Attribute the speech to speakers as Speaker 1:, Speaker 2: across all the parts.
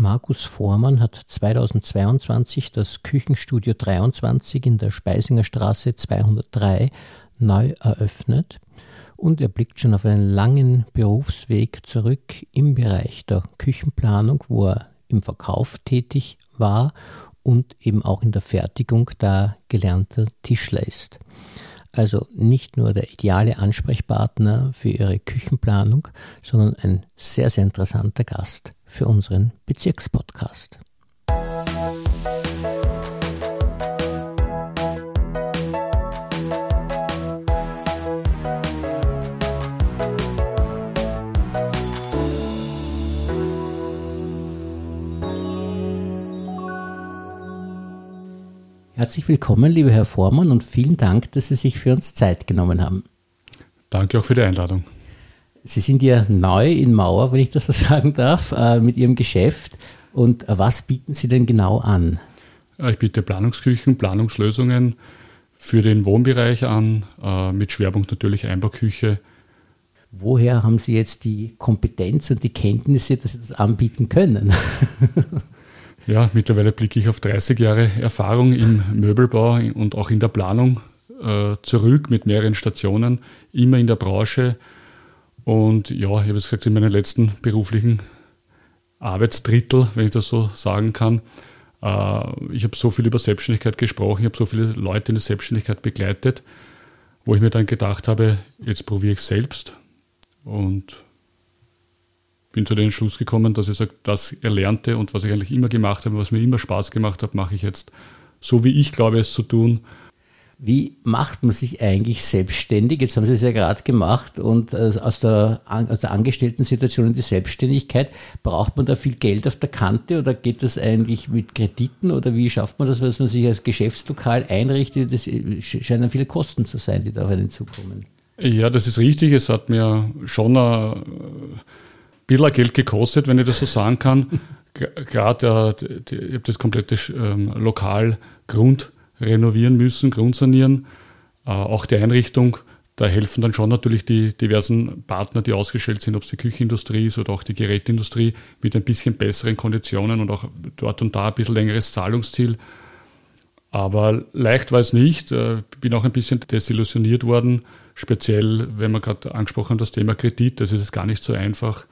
Speaker 1: Markus Vormann hat 2022 das Küchenstudio 23 in der Speisinger Straße 203 neu eröffnet und er blickt schon auf einen langen Berufsweg zurück im Bereich der Küchenplanung, wo er im Verkauf tätig war und eben auch in der Fertigung da gelernter Tischler ist. Also nicht nur der ideale Ansprechpartner für Ihre Küchenplanung, sondern ein sehr, sehr interessanter Gast für unseren Bezirkspodcast. Herzlich willkommen, lieber Herr Vormann, und vielen Dank, dass Sie sich für uns Zeit genommen haben.
Speaker 2: Danke auch für die Einladung.
Speaker 1: Sie sind ja neu in Mauer, wenn ich das so sagen darf, äh, mit Ihrem Geschäft. Und was bieten Sie denn genau an?
Speaker 2: Ich biete Planungsküchen, Planungslösungen für den Wohnbereich an, äh, mit Schwerpunkt natürlich Einbauküche.
Speaker 1: Woher haben Sie jetzt die Kompetenz und die Kenntnisse, dass Sie das anbieten können?
Speaker 2: Ja, mittlerweile blicke ich auf 30 Jahre Erfahrung im Möbelbau und auch in der Planung äh, zurück mit mehreren Stationen, immer in der Branche. Und ja, ich habe es gesagt, in meinen letzten beruflichen Arbeitsdrittel, wenn ich das so sagen kann, äh, ich habe so viel über Selbstständigkeit gesprochen, ich habe so viele Leute in der Selbstständigkeit begleitet, wo ich mir dann gedacht habe, jetzt probiere ich es selbst. Und bin zu dem Schluss gekommen, dass ich sage, das Erlernte und was ich eigentlich immer gemacht habe, was mir immer Spaß gemacht hat, mache ich jetzt so, wie ich glaube, es zu tun.
Speaker 1: Wie macht man sich eigentlich selbstständig? Jetzt haben Sie es ja gerade gemacht und äh, aus der, aus der Angestellten-Situation in die Selbstständigkeit, braucht man da viel Geld auf der Kante oder geht das eigentlich mit Krediten oder wie schafft man das, dass man sich als Geschäftslokal einrichtet? Das scheinen viele Kosten zu sein, die da auf einen zukommen.
Speaker 2: Ja, das ist richtig. Es hat mir schon eine bisschen Geld gekostet, wenn ich das so sagen kann. Gerade äh, ich habe das komplette ähm, Lokal Grund renovieren müssen, grundsanieren. Äh, auch die Einrichtung, da helfen dann schon natürlich die diversen Partner, die ausgestellt sind, ob es die Küchenindustrie ist oder auch die Gerätindustrie, mit ein bisschen besseren Konditionen und auch dort und da ein bisschen längeres Zahlungsziel. Aber leicht war es nicht. Ich äh, bin auch ein bisschen desillusioniert worden, speziell, wenn man gerade angesprochen hat, das Thema Kredit. Das ist gar nicht so einfach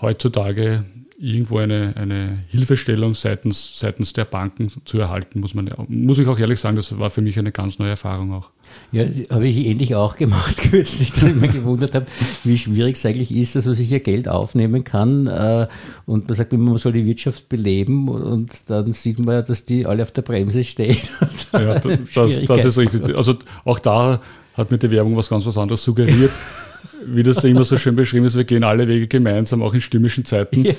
Speaker 2: heutzutage irgendwo eine, eine Hilfestellung seitens, seitens der Banken zu erhalten, muss man muss ich auch ehrlich sagen, das war für mich eine ganz neue Erfahrung auch.
Speaker 1: Ja, habe ich ähnlich auch gemacht kürzlich, dass ich mir gewundert habe, wie schwierig es eigentlich ist, dass man sich hier Geld aufnehmen kann. Äh, und man sagt immer, man soll die Wirtschaft beleben und dann sieht man ja, dass die alle auf der Bremse stehen.
Speaker 2: Ja, das, das ist richtig. Also auch da hat mir die Werbung was ganz was anderes suggeriert wie das da immer so schön beschrieben ist, wir gehen alle Wege gemeinsam, auch in stürmischen Zeiten. Ja.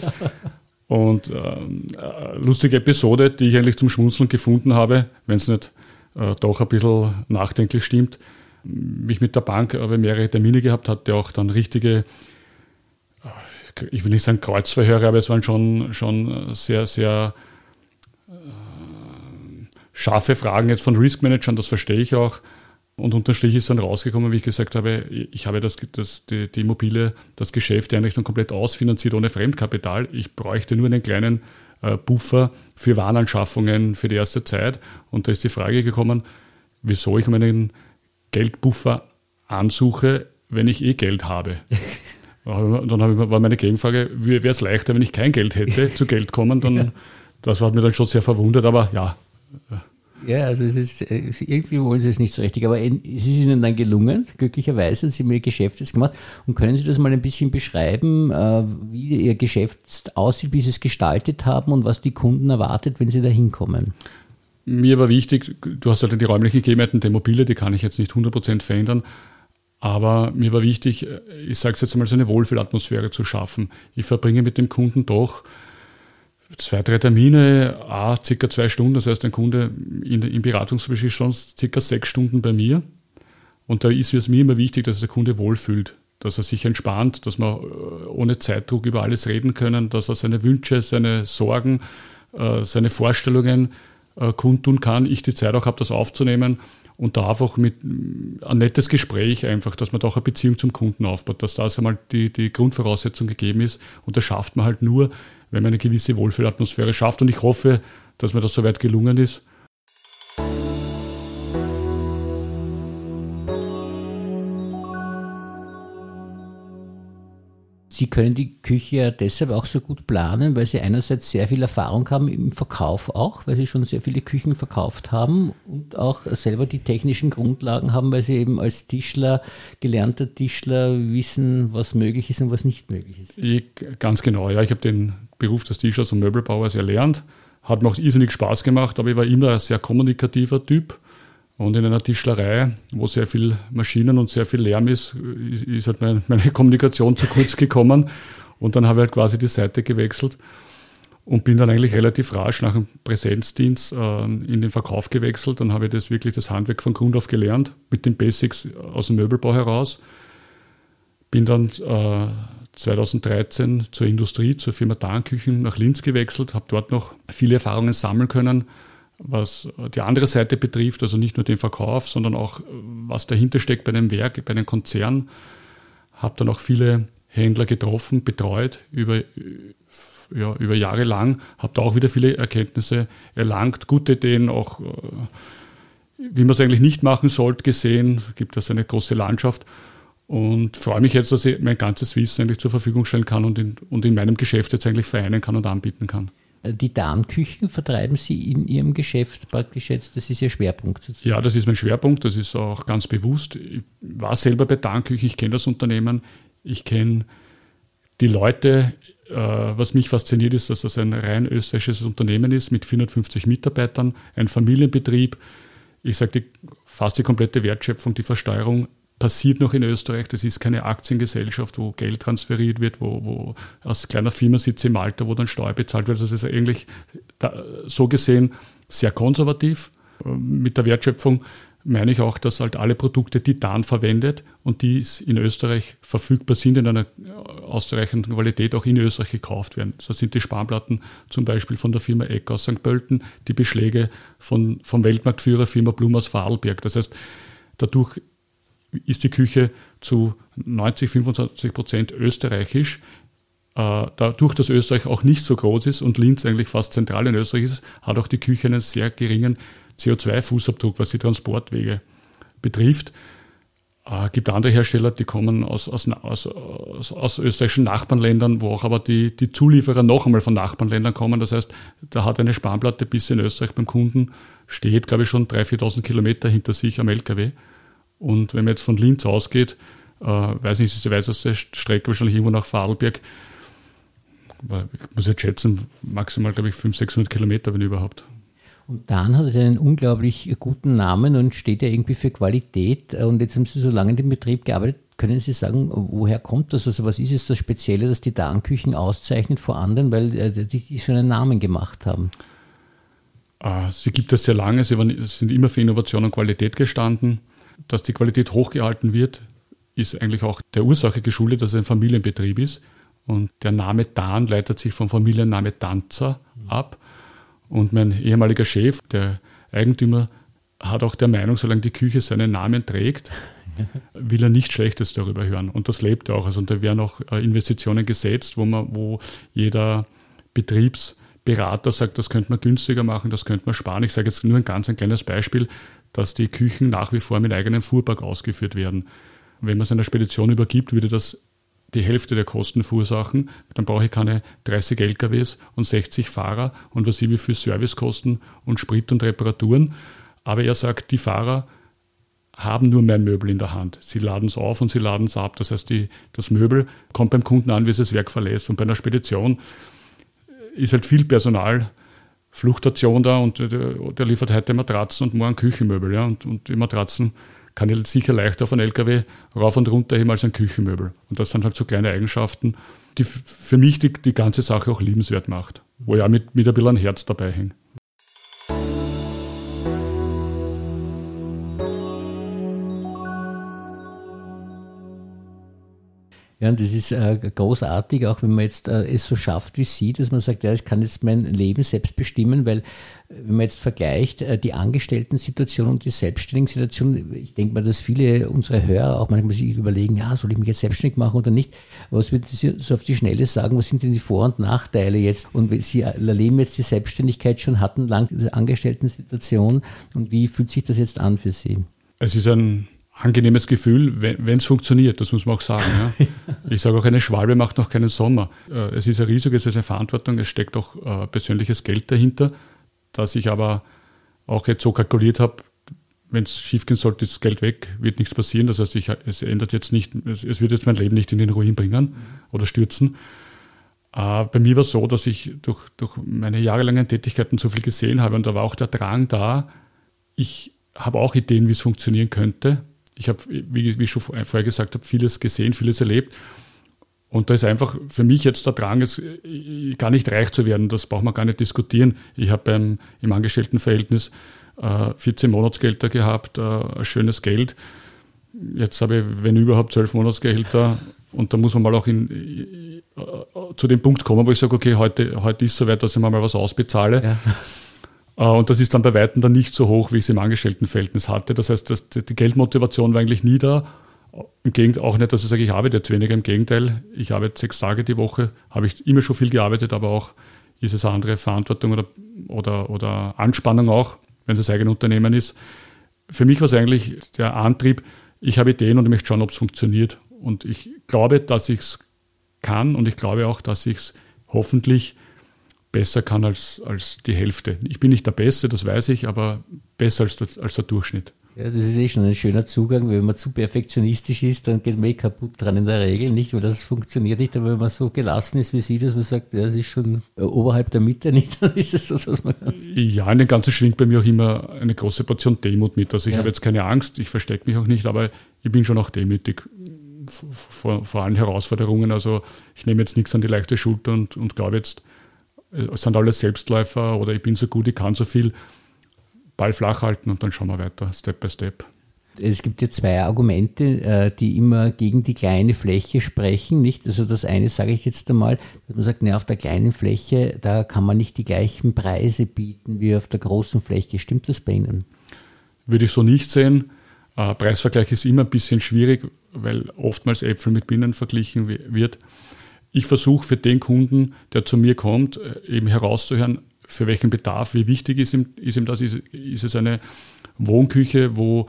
Speaker 2: Und ähm, äh, lustige Episode, die ich eigentlich zum Schmunzeln gefunden habe, wenn es nicht äh, doch ein bisschen nachdenklich stimmt. Wie ich mit der Bank habe mehrere Termine gehabt, hatte auch dann richtige, äh, ich will nicht sagen Kreuzverhöre, aber es waren schon, schon sehr, sehr äh, scharfe Fragen jetzt von Risk Managern, das verstehe ich auch. Und unterm Strich ist dann rausgekommen, wie ich gesagt habe, ich habe das, das, die, die Immobilie, das Geschäft, die Einrichtung komplett ausfinanziert ohne Fremdkapital. Ich bräuchte nur einen kleinen äh, Buffer für Warenanschaffungen für die erste Zeit. Und da ist die Frage gekommen, wieso ich um einen Geldbuffer ansuche, wenn ich eh Geld habe. Dann war meine Gegenfrage, wäre es leichter, wenn ich kein Geld hätte, zu Geld kommen? Dann, das hat mir dann schon sehr verwundert, aber ja.
Speaker 1: Ja, also es ist, äh, irgendwie wollen sie es nicht so richtig, aber es ist ihnen dann gelungen, glücklicherweise, sie haben ihr Geschäft jetzt gemacht. Und können Sie das mal ein bisschen beschreiben, äh, wie Ihr Geschäft aussieht, wie Sie es gestaltet haben und was die Kunden erwartet, wenn sie da hinkommen?
Speaker 2: Mir war wichtig, du hast halt die räumlichen Gegebenheiten der Mobile, die kann ich jetzt nicht 100% verändern, aber mir war wichtig, äh, ich sage es jetzt mal, so eine Wohlfühlatmosphäre zu schaffen. Ich verbringe mit dem Kunden doch zwei, drei Termine, a, circa zwei Stunden. Das heißt, ein Kunde in, im Beratungsgespräch ist schon circa sechs Stunden bei mir. Und da ist es mir immer wichtig, dass der Kunde wohlfühlt, dass er sich entspannt, dass wir äh, ohne Zeitdruck über alles reden können, dass er seine Wünsche, seine Sorgen, äh, seine Vorstellungen äh, kundtun kann. Ich die Zeit auch habe, das aufzunehmen und da einfach mit ein nettes Gespräch einfach, dass man da auch eine Beziehung zum Kunden aufbaut, dass da einmal die, die Grundvoraussetzung gegeben ist. Und das schafft man halt nur, wenn man eine gewisse Wohlfühlatmosphäre schafft. Und ich hoffe, dass mir das soweit gelungen ist.
Speaker 1: Sie können die Küche ja deshalb auch so gut planen, weil Sie einerseits sehr viel Erfahrung haben im Verkauf auch, weil Sie schon sehr viele Küchen verkauft haben und auch selber die technischen Grundlagen haben, weil Sie eben als Tischler, gelernter Tischler wissen, was möglich ist und was nicht möglich ist.
Speaker 2: Ich, ganz genau, ja. Ich habe den Beruf des Tischlers und Möbelbauers erlernt. Hat mir auch irrsinnig Spaß gemacht, aber ich war immer ein sehr kommunikativer Typ und in einer Tischlerei, wo sehr viel Maschinen und sehr viel Lärm ist, ist halt meine, meine Kommunikation zu kurz gekommen. Und dann habe ich halt quasi die Seite gewechselt und bin dann eigentlich relativ rasch nach dem Präsenzdienst äh, in den Verkauf gewechselt. Dann habe ich das wirklich das Handwerk von Grund auf gelernt, mit den Basics aus dem Möbelbau heraus. Bin dann äh, 2013 zur Industrie, zur Firma Darnküchen nach Linz gewechselt, habe dort noch viele Erfahrungen sammeln können was die andere Seite betrifft, also nicht nur den Verkauf, sondern auch was dahinter steckt bei einem Werk, bei einem Konzern. Habe dann auch viele Händler getroffen, betreut über, ja, über Jahre lang, habe da auch wieder viele Erkenntnisse erlangt, gute Ideen, auch äh, wie man es eigentlich nicht machen sollte, gesehen. Es gibt also eine große Landschaft und freue mich jetzt, dass ich mein ganzes Wissen eigentlich zur Verfügung stellen kann und in, und in meinem Geschäft jetzt eigentlich vereinen kann und anbieten kann
Speaker 1: die Darmküchen vertreiben Sie in Ihrem Geschäft praktisch jetzt? Das ist Ihr Schwerpunkt
Speaker 2: sozusagen. Ja, das ist mein Schwerpunkt, das ist auch ganz bewusst. Ich war selber bei Darmküchen, ich kenne das Unternehmen, ich kenne die Leute. Äh, was mich fasziniert ist, dass das ein rein österreichisches Unternehmen ist mit 450 Mitarbeitern, ein Familienbetrieb. Ich sage, fast die komplette Wertschöpfung, die Versteuerung passiert noch in Österreich. Das ist keine Aktiengesellschaft, wo Geld transferiert wird, wo, wo aus kleiner Firma sitzt im Alter, wo dann Steuer bezahlt wird. Das ist eigentlich da, so gesehen sehr konservativ. Mit der Wertschöpfung meine ich auch, dass halt alle Produkte Titan verwendet und die in Österreich verfügbar sind in einer ausreichenden Qualität auch in Österreich gekauft werden. So sind die Spanplatten zum Beispiel von der Firma Eck aus St. Pölten, die Beschläge von, vom Weltmarktführer Firma Blum aus Vorarlberg. Das heißt, dadurch ist die Küche zu 90, 25 Prozent österreichisch. Äh, dadurch, dass Österreich auch nicht so groß ist und Linz eigentlich fast zentral in Österreich ist, hat auch die Küche einen sehr geringen CO2-Fußabdruck, was die Transportwege betrifft. Es äh, gibt andere Hersteller, die kommen aus, aus, aus, aus, österreichischen Nachbarländern, wo auch aber die, die Zulieferer noch einmal von Nachbarländern kommen. Das heißt, da hat eine Spanplatte bis in Österreich beim Kunden, steht, glaube ich, schon 3.000, 4.000 Kilometer hinter sich am LKW. Und wenn man jetzt von Linz ausgeht, äh, weiß nicht, ist die weiteste Strecke wahrscheinlich irgendwo nach Vorarlberg. Ich muss jetzt schätzen, maximal, glaube ich, 500, 600 Kilometer, wenn überhaupt.
Speaker 1: Und dann hat es einen unglaublich guten Namen und steht ja irgendwie für Qualität. Und jetzt haben Sie so lange in dem Betrieb gearbeitet. Können Sie sagen, woher kommt das? Also was ist es das Spezielle, das die Darnküchen auszeichnet vor anderen, weil äh, die, die schon einen Namen gemacht haben?
Speaker 2: Äh, sie gibt es sehr lange, sie sind immer für Innovation und Qualität gestanden. Dass die Qualität hochgehalten wird, ist eigentlich auch der Ursache geschuldet, dass es ein Familienbetrieb ist. Und der Name Dan leitet sich vom Familienname Tanzer ab. Und mein ehemaliger Chef, der Eigentümer, hat auch der Meinung, solange die Küche seinen Namen trägt, will er nichts Schlechtes darüber hören. Und das lebt er auch. Also da werden auch äh, Investitionen gesetzt, wo man, wo jeder Betriebsberater sagt, das könnte man günstiger machen, das könnte man sparen. Ich sage jetzt nur ein ganz ein kleines Beispiel dass die Küchen nach wie vor mit eigenem Fuhrpark ausgeführt werden. Wenn man es einer Spedition übergibt, würde das die Hälfte der Kosten verursachen. Dann brauche ich keine 30 LKWs und 60 Fahrer und was ich wie für Servicekosten und Sprit und Reparaturen. Aber er sagt, die Fahrer haben nur mein Möbel in der Hand. Sie laden es auf und sie laden es ab. Das heißt, die, das Möbel kommt beim Kunden an, wie es das Werk verlässt. Und bei einer Spedition ist halt viel Personal Fluchtation da und der, der, liefert heute Matratzen und morgen Küchenmöbel. Ja? Und, und die Matratzen kann ich sicher leichter auf einen LKW rauf und runter heben als ein Küchenmöbel. Und das sind halt so kleine Eigenschaften, die für mich die, die ganze Sache auch liebenswert macht, wo ja mit, mit ein bisschen ein Herz dabei hängt.
Speaker 1: Ja, und das ist äh, großartig, auch wenn man jetzt äh, es so schafft wie Sie, dass man sagt, ja, ich kann jetzt mein Leben selbst bestimmen, weil wenn man jetzt vergleicht, äh, die Angestellten-Situation und die Selbstständigen-Situation, ich denke mal, dass viele unserer Hörer auch manchmal sich überlegen, ja, soll ich mich jetzt selbstständig machen oder nicht? Was würden Sie so auf die Schnelle sagen, was sind denn die Vor- und Nachteile jetzt? Und Sie erleben jetzt die Selbstständigkeit schon, hatten lang diese Angestellten-Situation und wie fühlt sich das jetzt an für Sie?
Speaker 2: Es ist ein angenehmes Gefühl, wenn es funktioniert, das muss man auch sagen. Ja. Ich sage auch, eine Schwalbe macht noch keinen Sommer. Äh, es ist ein Risiko, es ist eine Verantwortung, es steckt auch äh, persönliches Geld dahinter dass ich aber auch jetzt so kalkuliert habe, wenn es schiefgehen sollte, ist das Geld weg, wird nichts passieren. Das heißt, ich, es ändert jetzt nicht, es, es, wird jetzt mein Leben nicht in den Ruin bringen oder stürzen. Äh, bei mir war es so, dass ich durch, durch meine jahrelangen Tätigkeiten so viel gesehen habe und da war auch der Drang da. Ich habe auch Ideen, wie es funktionieren könnte. Ich habe, wie, wie ich schon vorher gesagt habe, vieles gesehen, vieles erlebt und da ist einfach für mich jetzt der Drang, jetzt äh, gar nicht reich zu werden. Das braucht man gar nicht diskutieren. Ich habe beim, im Angestelltenverhältnis äh, 14 Monatsgelder gehabt, äh, schönes Geld. Jetzt habe ich, wenn überhaupt, 12 Monatsgehälter. Und da muss man mal auch in, äh, zu dem Punkt kommen, wo ich sage, okay, heute, heute ist es soweit, dass ich mir mal was ausbezahle. Ja. Äh, und das ist dann bei Weitem dann nicht so hoch, wie ich es im Angestelltenverhältnis hatte. Das heißt, das, die Geldmotivation war eigentlich nie da im Gegenteil auch nicht, dass ich sage, ich arbeite jetzt weniger. Im Gegenteil, ich arbeite sechs Tage die Woche, habe ich immer schon viel gearbeitet, aber auch ist es eine andere Verantwortung oder, oder, oder Anspannung auch, wenn es das eigene Unternehmen ist. Für mich war es eigentlich der Antrieb, ich habe Ideen und ich möchte schauen, ob es funktioniert. Und ich glaube, dass ich es kann und ich glaube auch, dass ich es hoffentlich besser kann als, als die Hälfte. Ich bin nicht der Beste, das weiß ich, aber besser als der, als der Durchschnitt.
Speaker 1: Ja, das ist eh schon ein schöner Zugang. Wenn man zu perfektionistisch ist, dann geht man eh kaputt dran in der Regel, nicht? Weil das funktioniert nicht. Aber wenn man so gelassen ist wie Sie, dass man sagt, ja, das ist schon oberhalb der Mitte, nicht? Dann ist es so, dass man
Speaker 2: Ja, in dem Ganzen schwingt bei mir auch immer eine große Portion Demut mit. Also ich ja. habe jetzt keine Angst, ich verstecke mich auch nicht, aber ich bin schon auch demütig vor, vor allen Herausforderungen. Also ich nehme jetzt nichts an die leichte Schulter und, und glaube jetzt, äh, es sind alles Selbstläufer oder ich bin so gut, ich kann so viel Ball flach halten und dann schauen wir weiter, Step by Step.
Speaker 1: Es gibt ja zwei Argumente, äh, die immer gegen die kleine Fläche sprechen, nicht? Also das eine sage ich jetzt einmal, dass man sagt, ne, auf der kleinen Fläche, da kann man nicht die gleichen Preise bieten wie auf der großen Fläche. Stimmt das bei Ihnen?
Speaker 2: Würde ich so nicht sehen. Äh, Preisvergleich ist immer ein bisschen schwierig, weil oftmals Äpfel mit Bienen verglichen wird. Ich versuche für den Kunden, der zu mir kommt, äh, eben herauszuhören, für welchen Bedarf, wie wichtig ist ihm, ist ihm das? Ist, ist es eine Wohnküche, wo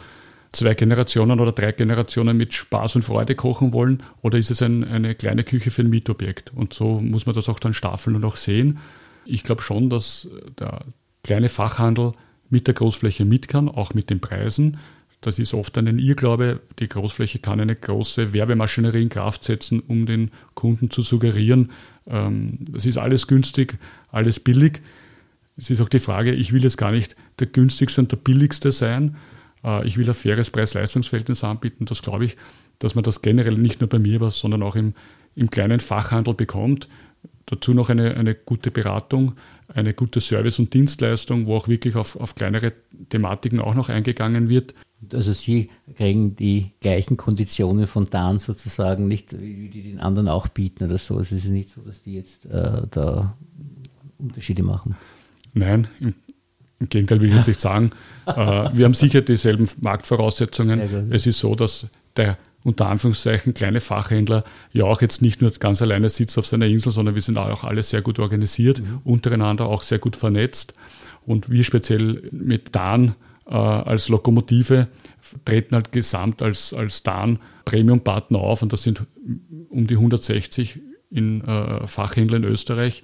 Speaker 2: zwei Generationen oder drei Generationen mit Spaß und Freude kochen wollen oder ist es ein, eine kleine Küche für ein Mietobjekt? Und so muss man das auch dann staffeln und auch sehen. Ich glaube schon, dass der kleine Fachhandel mit der Großfläche mit kann, auch mit den Preisen. Das ist oft ein Irrglaube. Die Großfläche kann eine große Werbemaschinerie in Kraft setzen, um den Kunden zu suggerieren, ähm, das ist alles günstig, alles billig. Es ist auch die Frage, ich will jetzt gar nicht der günstigste und der billigste sein. Äh, ich will ein faires Preis-Leistungsverhältnis anbieten. Das glaube ich, dass man das generell nicht nur bei mir, sondern auch im, im kleinen Fachhandel bekommt. Dazu noch eine, eine gute Beratung, eine gute Service- und Dienstleistung, wo auch wirklich auf, auf kleinere Thematiken auch noch eingegangen wird.
Speaker 1: Also Sie kriegen die gleichen Konditionen von Dan sozusagen nicht, wie die den anderen auch bieten oder so. Es ist nicht so, dass die jetzt äh, da Unterschiede machen.
Speaker 2: Nein, im, im Gegenteil will ich jetzt nicht sagen. Äh, wir haben sicher dieselben Marktvoraussetzungen. Es ist so, dass der unter Anführungszeichen kleine Fachhändler ja auch jetzt nicht nur ganz alleine sitzt auf seiner Insel, sondern wir sind auch alle sehr gut organisiert, mhm. untereinander auch sehr gut vernetzt. Und wir speziell mit Dan äh, als Lokomotive treten halt gesamt als, als Dan Premium-Partner auf und das sind um die 160 in äh, Fachhändler in Österreich,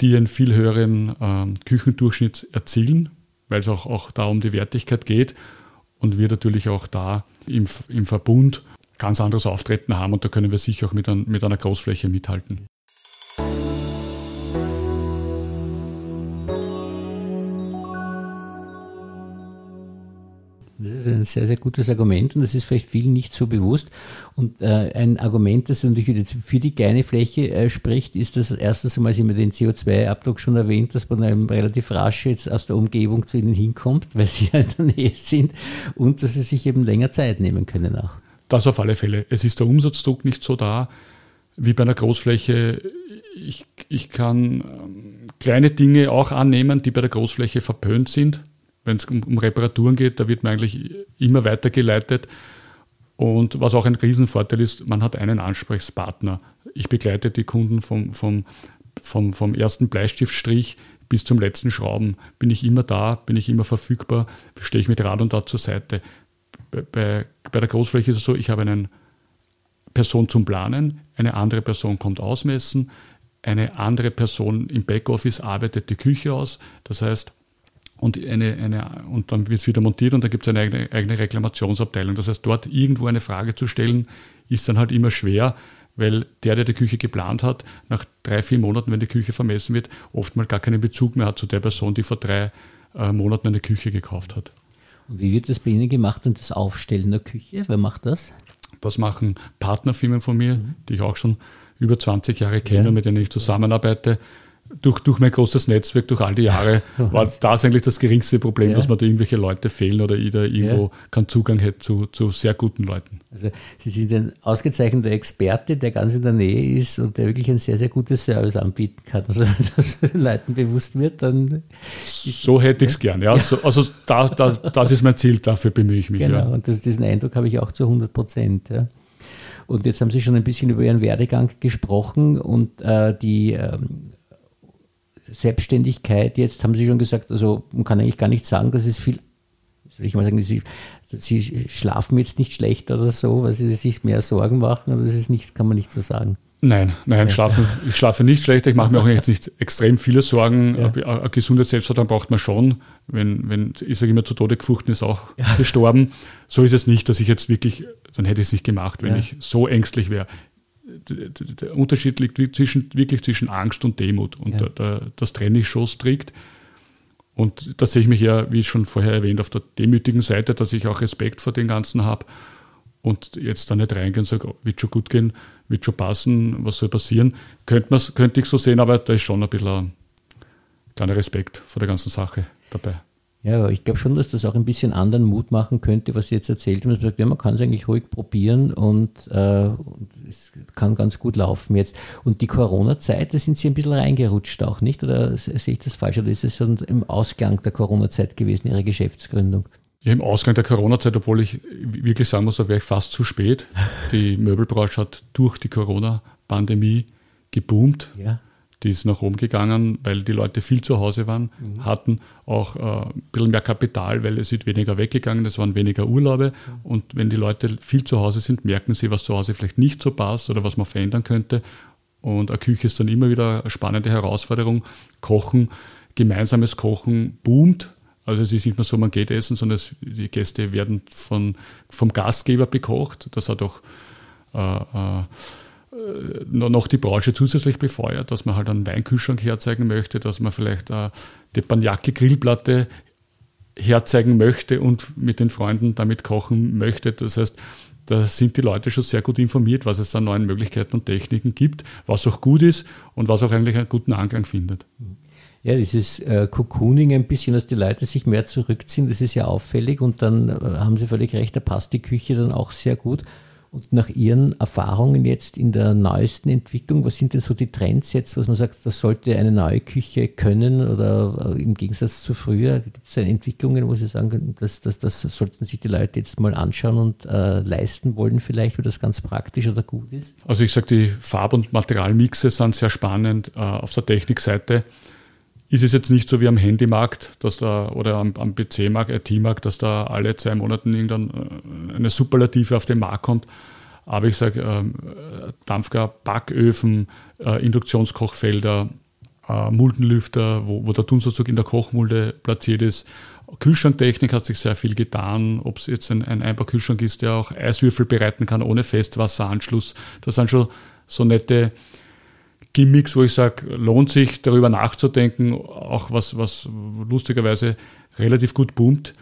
Speaker 2: die einen viel höheren äh, Küchendurchschnitt erzielen, weil es auch, auch da um die Wertigkeit geht und wir natürlich auch da im, im Verbund ganz anderes Auftreten haben und da können wir sicher auch mit, ein, mit einer Großfläche mithalten.
Speaker 1: Das ist ein sehr, sehr gutes Argument und das ist vielleicht vielen nicht so bewusst. Und äh, ein Argument, das natürlich für die kleine Fläche äh, spricht, ist, dass erstens einmal Sie haben den CO2-Abdruck schon erwähnt, dass man einem relativ rasch jetzt aus der Umgebung zu Ihnen hinkommt, weil Sie ja in der Nähe sind und dass Sie sich eben länger Zeit nehmen können auch.
Speaker 2: das auf alle Fälle. Es ist der Umsatzdruck nicht so da wie bei einer Großfläche. Ich, ich kann ähm, kleine Dinge auch annehmen, die bei der Großfläche verpönt sind. Wenn es um, Reparaturen geht, da wird man eigentlich immer weitergeleitet. Und was auch ein Riesenvorteil ist, man hat einen Ansprechpartner. Ich begleite die Kunden vom, vom, vom, vom ersten Bleistiftstrich bis zum letzten Schrauben. Bin ich immer da, bin ich immer verfügbar, stehe ich mit Rad und Tat zur Seite. Bei, bei der Großfläche ist es so, ich habe eine Person zum Planen, eine andere Person kommt ausmessen, eine andere Person im Backoffice arbeitet die Küche aus. Das heißt, und, eine, eine, und dann wird es wieder montiert und da gibt es eine eigene, eigene Reklamationsabteilung. Das heißt, dort irgendwo eine Frage zu stellen, ist dann halt immer schwer, weil der, der die Küche geplant hat, nach drei, vier Monaten, wenn die Küche vermessen wird, oftmals gar keinen Bezug mehr hat zu der Person, die vor drei äh, Monaten eine Küche gekauft hat.
Speaker 1: Und wie wird das bei Ihnen gemacht und das Aufstellen der Küche? Wer macht das?
Speaker 2: Das machen Partnerfirmen von mir, mhm. die ich auch schon über 20 Jahre kenne, ja. mit denen ich zusammenarbeite durch, durch mein großes Netzwerk, durch all die Jahre, war das eigentlich das geringste Problem, ja. dass mir da irgendwelche Leute fehlen oder ich da irgendwo ja. keinen Zugang hätte zu, zu sehr guten Leuten.
Speaker 1: Also Sie sind ein ausgezeichneter Experte, der ganz in der Nähe ist und der wirklich ein sehr, sehr gutes Service anbieten kann. Also dass Leuten bewusst wird, dann...
Speaker 2: So hätte ich es gern, ja. So, also da, da, das ist mein Ziel, dafür bemühe ich mich.
Speaker 1: Genau, ja. und das, diesen Eindruck habe ich auch zu 100 Prozent. Ja. Und jetzt haben Sie schon ein bisschen über Ihren Werdegang gesprochen und äh, die... Ähm, Selbstständigkeit, jetzt haben Sie schon gesagt, also man kann eigentlich gar nicht sagen, dass es viel, soll ich mal sagen, Sie, Sie schlafen jetzt nicht schlecht oder so, weil Sie sich mehr Sorgen machen, also das ist nicht, kann man nicht so sagen.
Speaker 2: Nein, nein, schlafen, ich schlafe nicht schlecht. Ich mache mir auch jetzt nicht extrem viele Sorgen. Ja. Ein gesundes Selbstvertrauen braucht man schon. Wenn, wenn ich sage immer zu Tode gefurchten ist auch ja. gestorben. So ist es nicht, dass ich jetzt wirklich, dann hätte ich es nicht gemacht, wenn ja. ich so ängstlich wäre der Unterschied liegt zwischen, wirklich zwischen Angst und Demut. Und ja. da, da, das trenne ich schon strikt. Und da sehe ich mich ja, wie schon vorher erwähnt, auf der demütigen Seite, dass ich auch Respekt vor dem Ganzen habe und jetzt da nicht reingehen und sage, oh, wird schon gut gehen, wird schon passen, was soll passieren. Könnte, könnte ich so sehen, aber da ist schon ein bisschen ein kleiner Respekt vor der ganzen Sache dabei.
Speaker 1: Ja, ich glaube schon, dass das auch ein bisschen anderen Mut machen könnte, was Sie jetzt erzählt haben. Man sagt, ja, man kann es eigentlich ruhig probieren und, äh, und, es kann ganz gut laufen jetzt. Und die Corona-Zeit, da sind Sie ein bisschen reingerutscht auch, nicht? Oder sehe ich das falsch? Oder ist es schon im Ausgang der Corona-Zeit gewesen, Ihre Geschäftsgründung?
Speaker 2: Ja, im Ausgang der Corona-Zeit, obwohl ich wirklich sagen muss, da wäre ich fast zu spät. Die Möbelbranche hat durch die Corona-Pandemie geboomt. Ja die ist nach oben gegangen, weil die Leute viel zu Hause waren, mhm. hatten auch äh, ein bisschen mehr Kapital, weil es ist weniger weggegangen, es waren weniger Urlaube. Mhm. Und wenn die Leute viel zu Hause sind, merken sie, was zu Hause vielleicht nicht so passt oder was man verändern könnte. Und eine Küche ist dann immer wieder eine spannende Herausforderung. Kochen, gemeinsames Kochen boomt. Also es ist nicht mehr so, man geht essen, sondern es, die Gäste werden von, vom Gastgeber bekocht. Das hat auch äh, äh, noch die Branche zusätzlich befeuert, dass man halt einen Weinkühlschrank herzeigen möchte, dass man vielleicht eine Teppanyaki-Grillplatte herzeigen möchte und mit den Freunden damit kochen möchte. Das heißt, da sind die Leute schon sehr gut informiert, was es an neuen Möglichkeiten und Techniken gibt, was auch gut ist und was auch eigentlich einen guten Anklang findet.
Speaker 1: Ja, dieses äh, Cocooning ein bisschen, dass die Leute sich mehr zurückziehen, das ist ja auffällig und dann äh, haben Sie völlig recht, da passt die Küche dann auch sehr gut. Und nach Ihren Erfahrungen jetzt in der neuesten Entwicklung, was sind denn so die Trends jetzt, was man sagt, das sollte eine neue Küche können oder äh, im Gegensatz zu früher? Gibt es Entwicklungen, wo Sie sagen, das, das, das sollten sich die Leute jetzt mal anschauen und äh, leisten wollen vielleicht, wo das ganz praktisch oder gut ist?
Speaker 2: Also ich sage, die Farb- und Materialmixe sind sehr spannend. Äh, auf der Technikseite ist es jetzt nicht so wie am Handymarkt dass da, oder am, am PC-Markt, IT-Markt, dass da alle zwei Monate irgendwann äh, eine Superlative auf den Markt kommt. Aber ich sage, ähm, Dampfgar, Backöfen, äh, Induktionskochfelder, äh, Muldenlüfter, wo, wo der Dunstabzug in der Kochmulde platziert ist. Kühlschranktechnik hat sich sehr viel getan. Ob es jetzt ein, ein Einbaukühlschrank ist, der auch Eiswürfel bereiten kann ohne Festwasseranschluss. Das sind schon so nette Gimmicks, wo ich sage, lohnt sich darüber nachzudenken, auch was, was lustigerweise relativ gut boomt.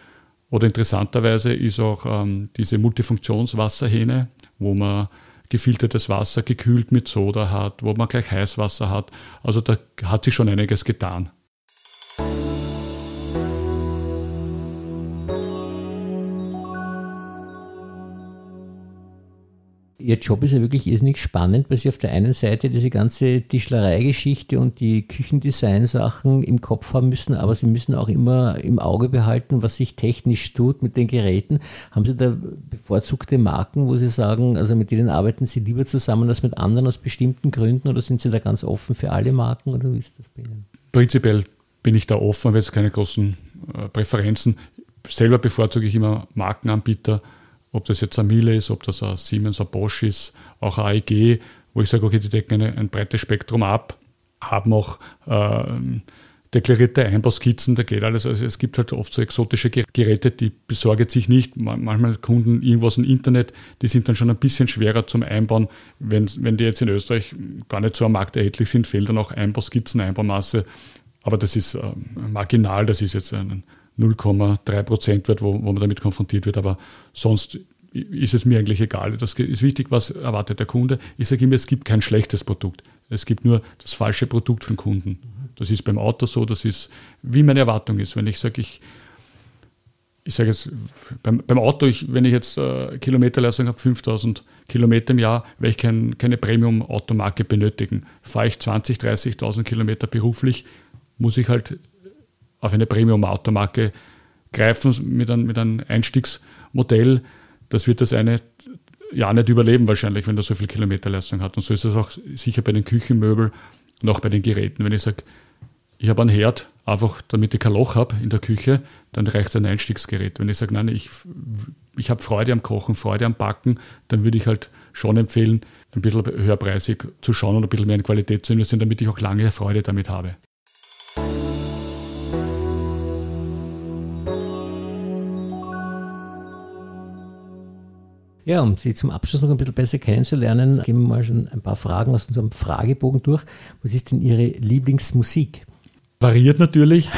Speaker 2: Oder interessanterweise ist auch ähm, diese Multifunktionswasserhähne, wo man gefiltertes Wasser gekühlt mit Soda hat, wo man gleich Heißwasser hat. Also da hat sich schon einiges getan.
Speaker 1: Ihr Job ist ja wirklich irrsinnig spannend, weil Sie auf der einen Seite diese ganze Tischlereigeschichte und die Küchendesign-Sachen im Kopf haben müssen, aber Sie müssen auch immer im Auge behalten, was sich technisch tut mit den Geräten. Haben Sie da bevorzugte Marken, wo Sie sagen, also mit denen arbeiten Sie lieber zusammen als mit anderen aus bestimmten Gründen oder sind Sie da ganz offen für alle Marken oder wie ist das bei Ihnen?
Speaker 2: Prinzipiell bin ich da offen, aber jetzt keine großen äh, Präferenzen. Selber bevorzuge ich immer Markenanbieter ob das jetzt ein Miele ist, ob das ein Siemens, ein Bosch ist, auch ein AEG, wo ich sage, okay, die decken eine, ein breites Spektrum ab, haben auch äh, deklarierte Einbauskizzen, da geht alles. Also es gibt halt oft so exotische Geräte, die besorgen sich nicht. Manchmal Kunden irgendwas im Internet, die sind dann schon ein bisschen schwerer zum Einbauen. Wenn, wenn die jetzt in Österreich gar nicht so am Markt erhältlich sind, fehlen dann auch Einbauskizzen, Einbaumasse. Aber das ist äh, marginal, das ist jetzt ein 0,3 Prozent wird, wo, wo man damit konfrontiert wird. Aber sonst ist es mir eigentlich egal. Das ist wichtig, was erwartet der Kunde. Ich sage immer, es gibt kein schlechtes Produkt. Es gibt nur das falsche Produkt für den Kunden. Das ist beim Auto so, das ist, wie meine Erwartung ist. Wenn ich sage, ich, ich sage jetzt, beim, beim Auto, ich, wenn ich jetzt äh, Kilometerleistung habe, 5000 Kilometer im Jahr, werde ich kein, keine Premium-Automarke benötigen. Fahre ich 20.000, 30.000 Kilometer beruflich, muss ich halt auf eine Premium-Automarke greifen mit, ein, mit einem Einstiegsmodell. Das wird das eine ja nicht überleben wahrscheinlich, wenn das so viel Kilometerleistung hat. Und so ist es auch sicher bei den Küchenmöbeln und auch bei den Geräten. Wenn ich sage, ich habe einen Herd, einfach damit ich kein Loch habe in der Küche, dann reicht ein Einstiegsgerät. Wenn ich sage, nein, ich, ich habe Freude am Kochen, Freude am Backen, dann würde ich halt schon empfehlen, ein bisschen höherpreisig zu schauen und ein bisschen mehr in Qualität zu investieren, damit ich auch lange Freude damit habe.
Speaker 1: Ja, um Sie zum Abschluss noch ein bisschen besser kennenzulernen, gehen wir mal schon ein paar Fragen aus unserem Fragebogen durch. Was ist denn Ihre Lieblingsmusik?
Speaker 2: Variiert natürlich,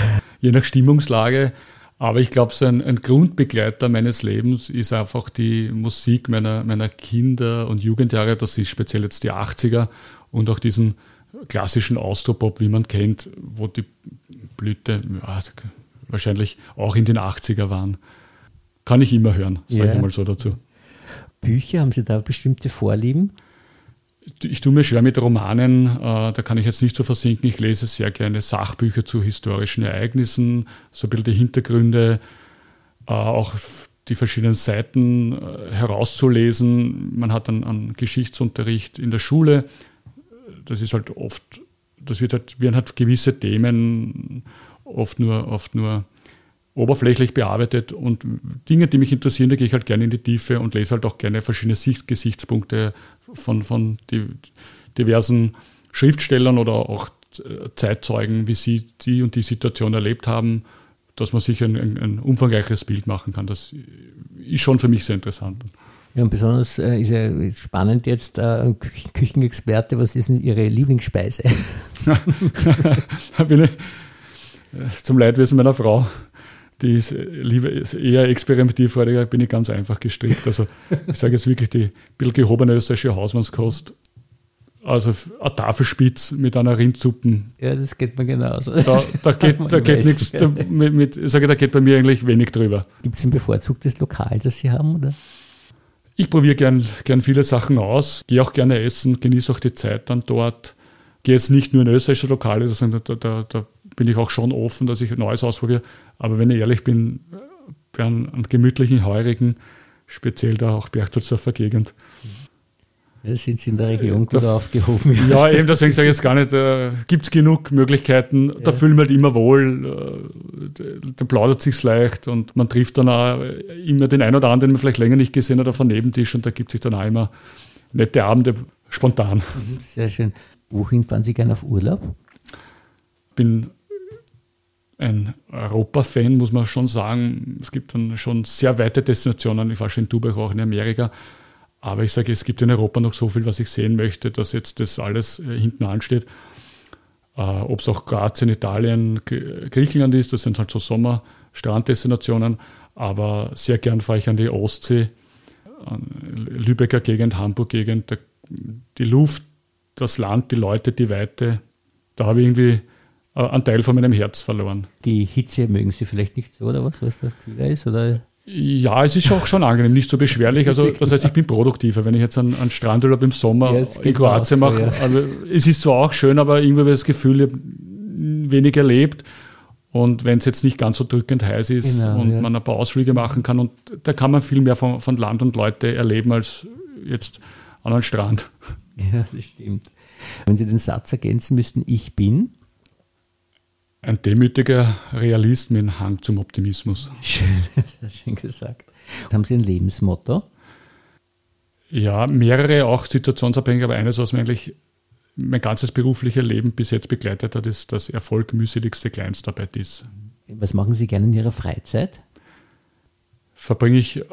Speaker 2: je nach Stimmungslage. Aber ich glaube, so ein, ein, Grundbegleiter meines Lebens ist einfach die Musik meiner, meiner Kinder- und Jugendjahre. Das ist speziell jetzt die 80er und auch diesen klassischen Austropop, wie man kennt, wo die Blüte ja, wahrscheinlich auch in den 80er waren. Kann ich immer hören, sage yeah. ich mal so dazu.
Speaker 1: Bücher? Haben Sie da bestimmte Vorlieben?
Speaker 2: Ich tue mir schwer mit Romanen, äh, da kann ich jetzt nicht so versinken. Ich lese sehr gerne Sachbücher zu historischen Ereignissen, so ein bisschen die Hintergründe, äh, auch die verschiedenen Seiten äh, herauszulesen. Man hat einen, einen Geschichtsunterricht in der Schule. Das ist halt oft, das wird halt, werden halt gewisse Themen oft nur, oft nur oberflächlich bearbeitet und Dinge, die mich interessieren, da gehe ich halt gerne in die Tiefe und lese halt auch gerne verschiedene Sicht Gesichtspunkte von, von die, diversen Schriftstellern oder auch Zeitzeugen, wie sie die und die Situation erlebt haben, dass man sich ein, ein, ein umfangreiches Bild machen kann. Das ist schon für mich sehr interessant.
Speaker 1: Ja, und besonders äh, ist ja spannend jetzt, äh, Küchenexperte, was ist denn Ihre Lieblingsspeise?
Speaker 2: äh, zum Leidwesen meiner Frau die ist, lieber, ist eher experimentierfreudiger, bin ich ganz einfach gestrickt. Also ich sage jetzt wirklich die bisschen gehobene österreichische Hausmannskost. Also eine Tafelspitz mit einer Rindsuppen.
Speaker 1: Ja, das geht mir genauso.
Speaker 2: Da, da geht, da geht nichts, da, mit, mit, ich sage, da geht bei mir eigentlich wenig drüber.
Speaker 1: Gibt es ein bevorzugtes Lokal, das Sie haben? Oder?
Speaker 2: Ich probiere gern, gern viele Sachen aus, gehe auch gerne essen, genieße auch die Zeit dann dort. Gehe jetzt nicht nur in österreichische Lokale, sondern da, da, da bin ich auch schon offen, dass ich Neues ausprobiere. Aber wenn ich ehrlich bin, bei einem, gemütlichen Heurigen, speziell da auch Berchtoldsdorfer Gegend.
Speaker 1: Ja, sind Sie in der Region gut da, aufgehoben?
Speaker 2: Ja, eben deswegen sage ich jetzt gar nicht, äh, gibt es genug Möglichkeiten, ja. da fühlen wir halt immer wohl, äh, da plaudert sich leicht und man trifft dann auch immer den einen oder anderen, den man vielleicht länger nicht gesehen hat, auf einem Nebentisch und da gibt sich dann auch immer nette Abende spontan.
Speaker 1: Mhm, sehr schön. Wohin fahren Sie gerne auf Urlaub?
Speaker 2: Bin ein Europa-Fan, muss man schon sagen. Es gibt dann schon sehr weite Destinationen. Ich war schon in Dubai, auch in Amerika. Aber ich sage, es gibt in Europa noch so viel, was ich sehen möchte, dass jetzt das alles äh, hinten ansteht. Äh, Ob es auch Kroatien, Italien, Griechenland ist, das sind halt so Sommer-Stranddestinationen. Aber sehr gern fahre ich an die Ostsee, an Lübecker Gegend, Hamburg-Gegend. Die Luft, das Land, die Leute, die Weite. Da habe ich irgendwie einen Teil von meinem Herz verloren.
Speaker 1: Die Hitze mögen Sie vielleicht nicht so, oder was, was das kühler ist? Oder?
Speaker 2: Ja, es ist auch schon angenehm, nicht so beschwerlich. Also das heißt, ich bin produktiver, wenn ich jetzt einen, einen Strandurlaub im Sommer ja, in Kroatien mache. So, ja. also, es ist zwar auch schön, aber irgendwie habe ich das Gefühl, ich habe wenig erlebt. Und wenn es jetzt nicht ganz so drückend heiß ist genau, und ja. man ein paar Ausflüge machen kann, und da kann man viel mehr von, von Land und Leute erleben als jetzt an einem Strand.
Speaker 1: Ja, das stimmt. Wenn Sie den Satz ergänzen müssten, ich bin?
Speaker 2: Ein demütiger Realist mit einem Hang zum Optimismus.
Speaker 1: Schön, sehr schön gesagt. Haben Sie ein Lebensmotto?
Speaker 2: Ja, mehrere, auch situationsabhängig, aber eines, was mir eigentlich mein ganzes berufliches Leben bis jetzt begleitet hat, ist, dass Erfolg mühseligste Kleinstarbeit ist.
Speaker 1: Was machen Sie gerne in Ihrer Freizeit?
Speaker 2: Verbringe ich äh,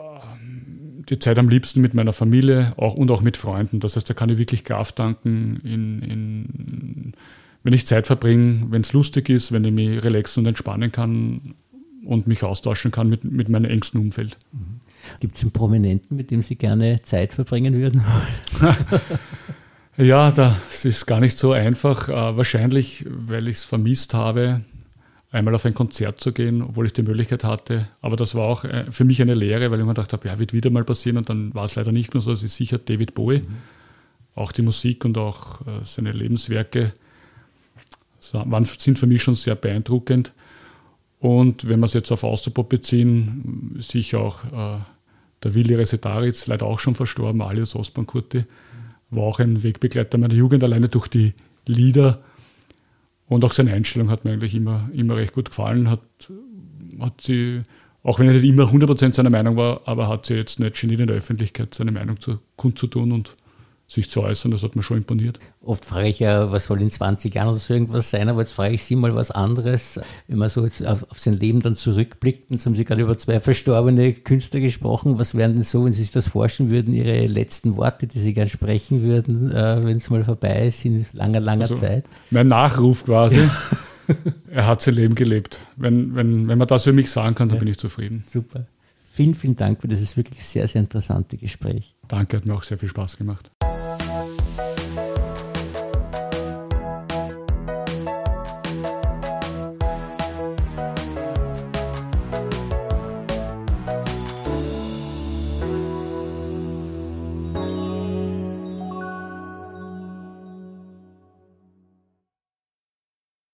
Speaker 2: die Zeit am liebsten mit meiner Familie auch, und auch mit Freunden. Das heißt, da kann ich wirklich Kraft tanken in, in wenn ich Zeit verbringe, wenn es lustig ist, wenn ich mich relaxen und entspannen kann und mich austauschen kann mit, mit meinem engsten Umfeld.
Speaker 1: Mhm. Gibt es einen Prominenten, mit dem Sie gerne Zeit verbringen würden?
Speaker 2: ja, das ist gar nicht so einfach. Äh, wahrscheinlich, weil ich es vermisst habe, einmal auf ein Konzert zu gehen, obwohl ich die Möglichkeit hatte. Aber das war auch äh, für mich eine Lehre, weil ich mir gedacht habe, ja, wird wieder mal passieren und dann war es leider nicht mehr so. Es ist sicher David Bowie. Mhm. Auch die Musik und auch äh, seine Lebenswerke waren, sind für mich schon sehr beeindruckend. Und wenn wir es jetzt auf Austropop beziehen, sicher auch äh, der Willi Resetaritz, leider auch schon verstorben, alias Ostbankurti, war auch ein Wegbegleiter meiner Jugend, alleine durch die Lieder. Und auch seine Einstellung hat mir eigentlich immer, immer recht gut gefallen. Hat, hat sie, auch wenn er nicht immer 100% seiner Meinung war, aber hat sie jetzt nicht geniert in der Öffentlichkeit seine Meinung zu, kundzutun und sich zu äußern, das hat mir schon imponiert.
Speaker 1: Oft frage ich ja, was soll in 20 Jahren oder so irgendwas sein, aber jetzt frage ich Sie mal was anderes. Wenn man so jetzt auf, auf sein Leben dann zurückblickt, jetzt haben Sie gerade über zwei verstorbene Künstler gesprochen, was wären denn so, wenn Sie sich das forschen würden, Ihre letzten Worte, die Sie gerne sprechen würden, äh, wenn es mal vorbei ist, in langer, langer also Zeit?
Speaker 2: Mein Nachruf quasi. er hat sein Leben gelebt. Wenn, wenn, wenn man das für mich sagen kann, dann ja. bin ich zufrieden.
Speaker 1: Super. Vielen, vielen Dank für dieses wirklich sehr, sehr interessante Gespräch.
Speaker 2: Danke, hat mir auch sehr viel Spaß gemacht.